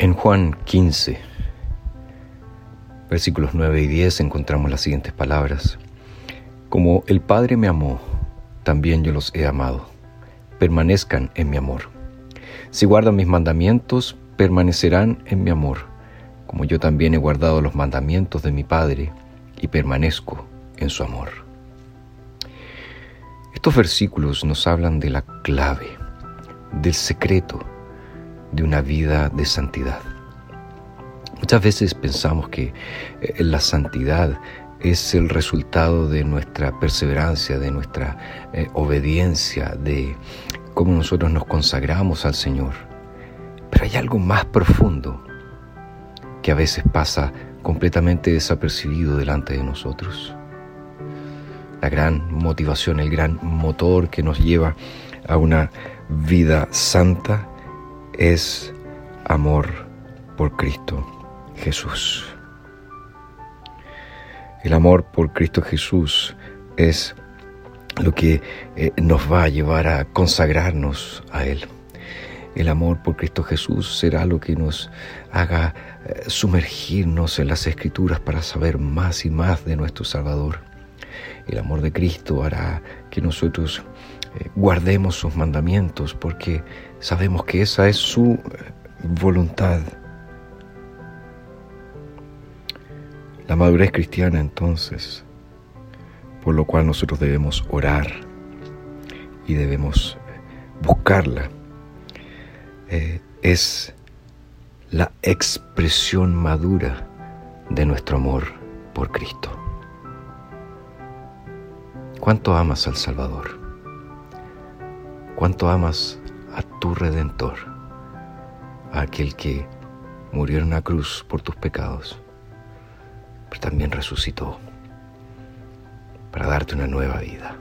En Juan 15, versículos 9 y 10 encontramos las siguientes palabras. Como el Padre me amó, también yo los he amado. Permanezcan en mi amor. Si guardan mis mandamientos, permanecerán en mi amor, como yo también he guardado los mandamientos de mi Padre y permanezco en su amor. Estos versículos nos hablan de la clave, del secreto de una vida de santidad. Muchas veces pensamos que eh, la santidad es el resultado de nuestra perseverancia, de nuestra eh, obediencia, de cómo nosotros nos consagramos al Señor. Pero hay algo más profundo que a veces pasa completamente desapercibido delante de nosotros. La gran motivación, el gran motor que nos lleva a una vida santa es amor por Cristo Jesús. El amor por Cristo Jesús es lo que eh, nos va a llevar a consagrarnos a Él. El amor por Cristo Jesús será lo que nos haga eh, sumergirnos en las escrituras para saber más y más de nuestro Salvador. El amor de Cristo hará que nosotros guardemos sus mandamientos porque sabemos que esa es su eh, voluntad. La madurez cristiana entonces, por lo cual nosotros debemos orar y debemos buscarla, eh, es la expresión madura de nuestro amor por Cristo. ¿Cuánto amas al Salvador? ¿Cuánto amas a tu Redentor, a aquel que murió en una cruz por tus pecados, pero también resucitó para darte una nueva vida?